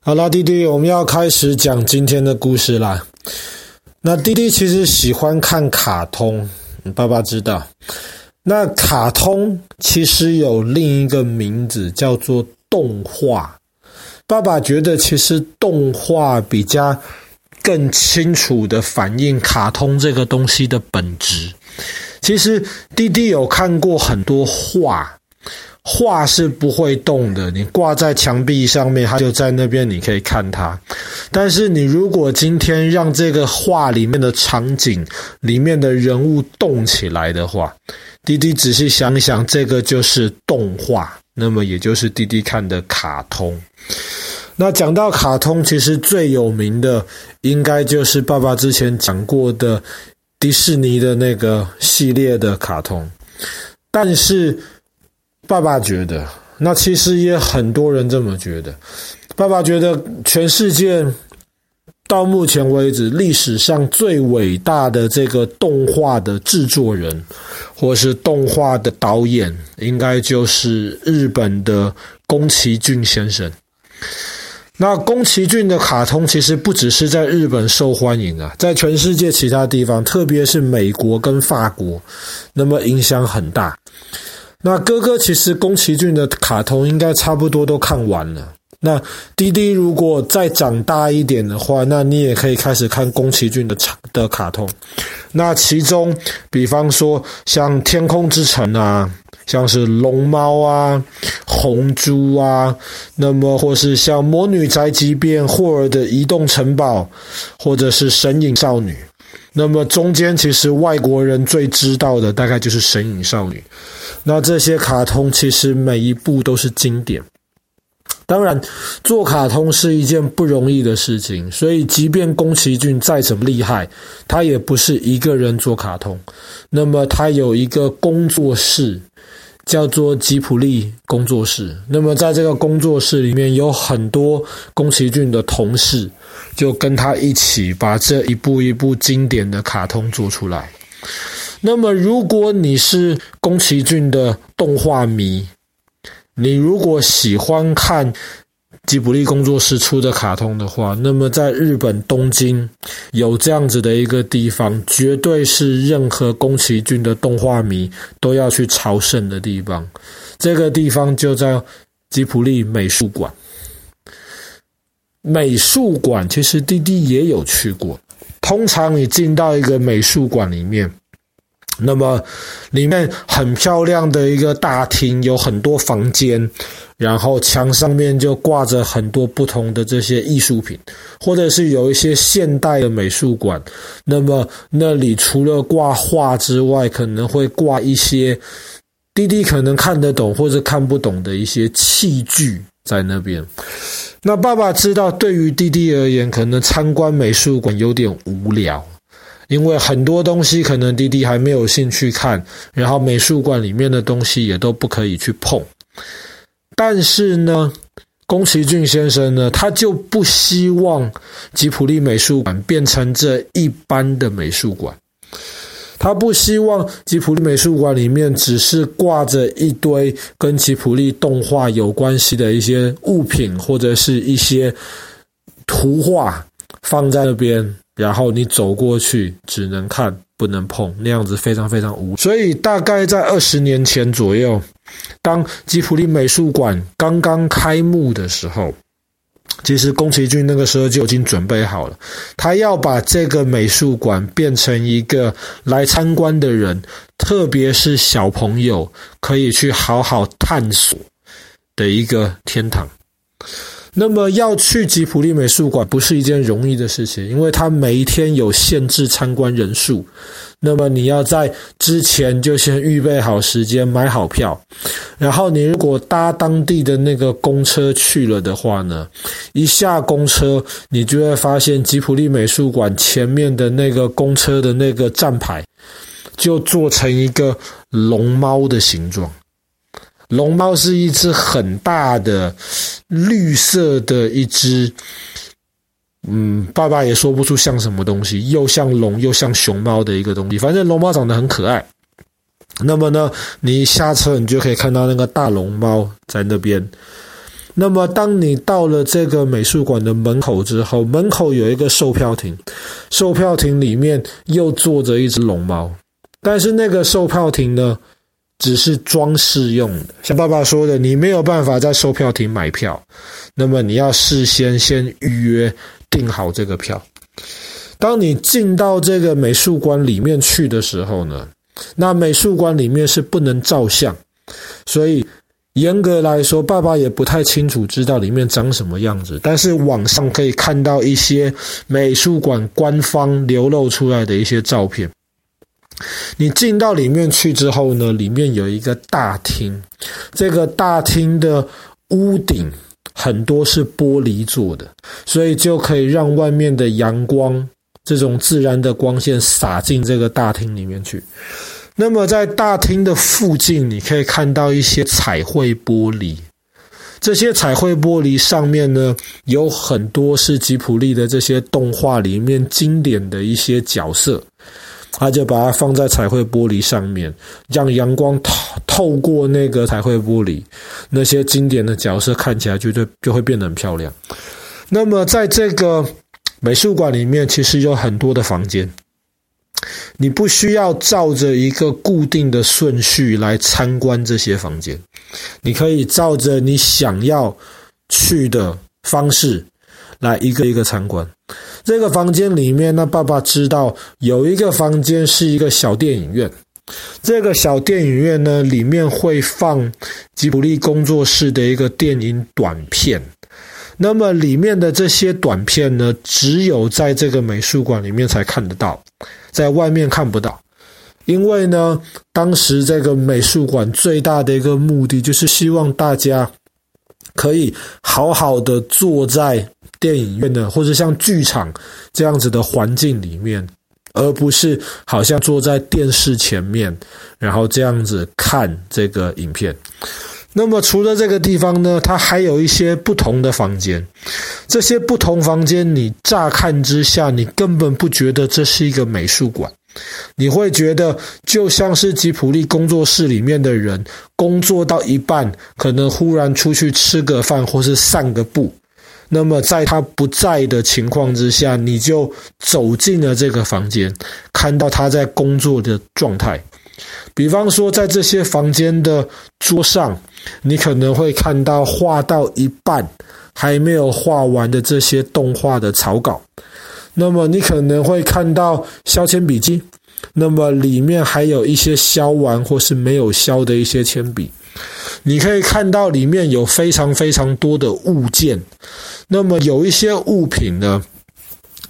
好啦，弟弟，我们要开始讲今天的故事啦。那弟弟其实喜欢看卡通，爸爸知道。那卡通其实有另一个名字叫做动画。爸爸觉得其实动画比较更清楚地反映卡通这个东西的本质。其实弟弟有看过很多画。画是不会动的，你挂在墙壁上面，它就在那边，你可以看它。但是你如果今天让这个画里面的场景、里面的人物动起来的话，弟弟仔细想想，这个就是动画，那么也就是弟弟看的卡通。那讲到卡通，其实最有名的应该就是爸爸之前讲过的迪士尼的那个系列的卡通，但是。爸爸觉得，那其实也很多人这么觉得。爸爸觉得，全世界到目前为止历史上最伟大的这个动画的制作人，或是动画的导演，应该就是日本的宫崎骏先生。那宫崎骏的卡通其实不只是在日本受欢迎啊，在全世界其他地方，特别是美国跟法国，那么影响很大。那哥哥其实宫崎骏的卡通应该差不多都看完了。那弟弟如果再长大一点的话，那你也可以开始看宫崎骏的的卡通。那其中，比方说像《天空之城》啊，像是龙猫啊、红猪啊，那么或是像《魔女宅急便》、霍尔的移动城堡，或者是《神隐少女》。那么中间其实外国人最知道的大概就是《神隐少女》，那这些卡通其实每一部都是经典。当然，做卡通是一件不容易的事情，所以即便宫崎骏再怎么厉害，他也不是一个人做卡通。那么他有一个工作室。叫做吉普力工作室。那么，在这个工作室里面，有很多宫崎骏的同事，就跟他一起把这一部一部经典的卡通做出来。那么，如果你是宫崎骏的动画迷，你如果喜欢看。吉卜力工作室出的卡通的话，那么在日本东京有这样子的一个地方，绝对是任何宫崎骏的动画迷都要去朝圣的地方。这个地方就在吉卜力美术馆。美术馆其实弟弟也有去过。通常你进到一个美术馆里面。那么，里面很漂亮的一个大厅，有很多房间，然后墙上面就挂着很多不同的这些艺术品，或者是有一些现代的美术馆。那么那里除了挂画之外，可能会挂一些弟弟可能看得懂或者看不懂的一些器具在那边。那爸爸知道，对于弟弟而言，可能参观美术馆有点无聊。因为很多东西可能滴滴还没有兴趣看，然后美术馆里面的东西也都不可以去碰。但是呢，宫崎骏先生呢，他就不希望吉普力美术馆变成这一般的美术馆，他不希望吉普力美术馆里面只是挂着一堆跟吉普力动画有关系的一些物品或者是一些图画放在那边。然后你走过去，只能看不能碰，那样子非常非常无。所以大概在二十年前左右，当吉卜力美术馆刚刚开幕的时候，其实宫崎骏那个时候就已经准备好了，他要把这个美术馆变成一个来参观的人，特别是小朋友可以去好好探索的一个天堂。那么要去吉普力美术馆不是一件容易的事情，因为它每一天有限制参观人数。那么你要在之前就先预备好时间，买好票。然后你如果搭当地的那个公车去了的话呢，一下公车，你就会发现吉普力美术馆前面的那个公车的那个站牌，就做成一个龙猫的形状。龙猫是一只很大的绿色的一只，嗯，爸爸也说不出像什么东西，又像龙又像熊猫的一个东西。反正龙猫长得很可爱。那么呢，你下车，你就可以看到那个大龙猫在那边。那么，当你到了这个美术馆的门口之后，门口有一个售票亭，售票亭里面又坐着一只龙猫。但是那个售票亭呢，只是装饰用的。像爸爸说的，你没有办法在售票亭买票，那么你要事先先预约订好这个票。当你进到这个美术馆里面去的时候呢，那美术馆里面是不能照相，所以严格来说，爸爸也不太清楚知道里面长什么样子。但是网上可以看到一些美术馆官方流露出来的一些照片。你进到里面去之后呢，里面有一个大厅，这个大厅的屋顶很多是玻璃做的，所以就可以让外面的阳光。这种自然的光线洒进这个大厅里面去。那么在大厅的附近，你可以看到一些彩绘玻璃。这些彩绘玻璃上面呢，有很多是吉卜力的这些动画里面经典的一些角色，他就把它放在彩绘玻璃上面，让阳光透透过那个彩绘玻璃，那些经典的角色看起来就就就会变得很漂亮。那么在这个。美术馆里面其实有很多的房间，你不需要照着一个固定的顺序来参观这些房间，你可以照着你想要去的方式来一个一个参观。这个房间里面，呢爸爸知道有一个房间是一个小电影院，这个小电影院呢，里面会放吉卜力工作室的一个电影短片。那么里面的这些短片呢，只有在这个美术馆里面才看得到，在外面看不到。因为呢，当时这个美术馆最大的一个目的就是希望大家可以好好的坐在电影院的或者像剧场这样子的环境里面，而不是好像坐在电视前面，然后这样子看这个影片。那么除了这个地方呢，它还有一些不同的房间。这些不同房间，你乍看之下，你根本不觉得这是一个美术馆，你会觉得就像是吉普力工作室里面的人工作到一半，可能忽然出去吃个饭或是散个步。那么在他不在的情况之下，你就走进了这个房间，看到他在工作的状态。比方说，在这些房间的桌上，你可能会看到画到一半还没有画完的这些动画的草稿。那么，你可能会看到削铅笔机，那么里面还有一些削完或是没有削的一些铅笔。你可以看到里面有非常非常多的物件。那么，有一些物品呢，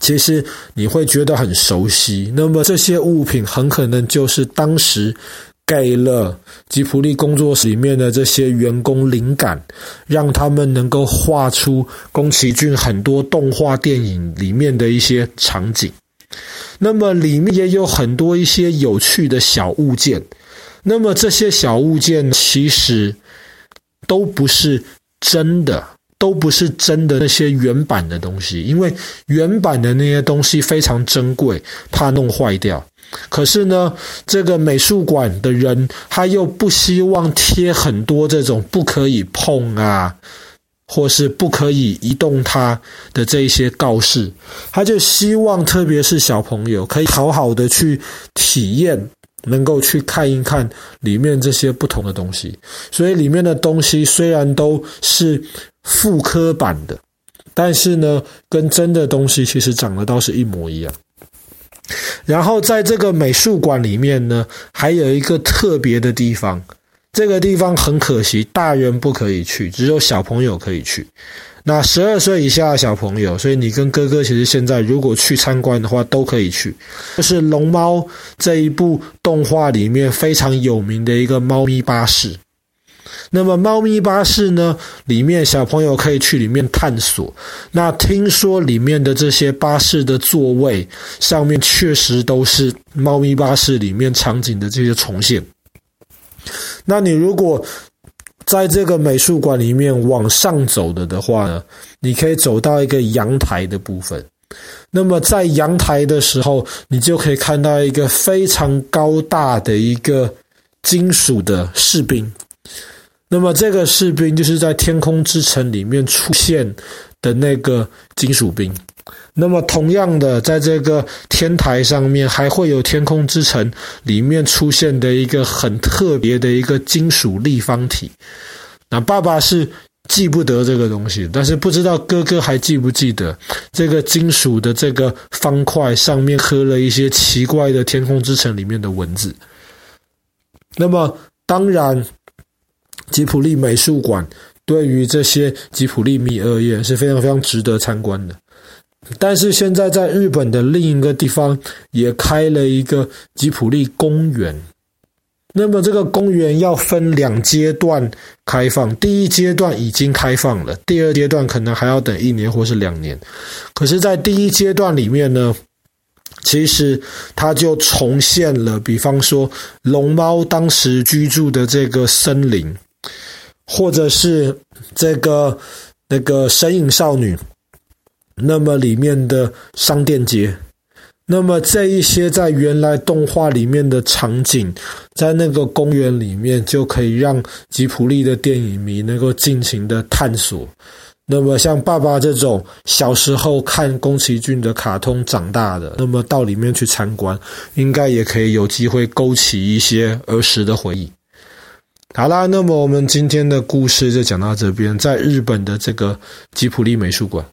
其实你会觉得很熟悉，那么这些物品很可能就是当时给了吉卜力工作室里面的这些员工灵感，让他们能够画出宫崎骏很多动画电影里面的一些场景。那么里面也有很多一些有趣的小物件，那么这些小物件其实都不是真的。都不是真的那些原版的东西，因为原版的那些东西非常珍贵，怕弄坏掉。可是呢，这个美术馆的人他又不希望贴很多这种不可以碰啊，或是不可以移动它的这一些告示，他就希望特别是小朋友可以好好的去体验，能够去看一看里面这些不同的东西。所以里面的东西虽然都是。复刻版的，但是呢，跟真的东西其实长得倒是一模一样。然后在这个美术馆里面呢，还有一个特别的地方，这个地方很可惜，大人不可以去，只有小朋友可以去。那十二岁以下的小朋友，所以你跟哥哥其实现在如果去参观的话，都可以去。就是《龙猫》这一部动画里面非常有名的一个猫咪巴士。那么，猫咪巴士呢？里面小朋友可以去里面探索。那听说里面的这些巴士的座位上面确实都是猫咪巴士里面场景的这些重现。那你如果在这个美术馆里面往上走的的话呢，你可以走到一个阳台的部分。那么在阳台的时候，你就可以看到一个非常高大的一个金属的士兵。那么这个士兵就是在《天空之城》里面出现的那个金属兵。那么同样的，在这个天台上面还会有《天空之城》里面出现的一个很特别的一个金属立方体。那爸爸是记不得这个东西，但是不知道哥哥还记不记得这个金属的这个方块上面刻了一些奇怪的《天空之城》里面的文字。那么当然，吉普力美术馆对于这些吉普力迷而言是非常非常值得参观的。但是现在在日本的另一个地方也开了一个吉普力公园。那么这个公园要分两阶段开放，第一阶段已经开放了，第二阶段可能还要等一年或是两年。可是，在第一阶段里面呢，其实它就重现了，比方说龙猫当时居住的这个森林，或者是这个那个神隐少女。那么里面的商店街，那么这一些在原来动画里面的场景，在那个公园里面就可以让吉普力的电影迷能够尽情的探索。那么像爸爸这种小时候看宫崎骏的卡通长大的，那么到里面去参观，应该也可以有机会勾起一些儿时的回忆。好啦，那么我们今天的故事就讲到这边，在日本的这个吉普力美术馆。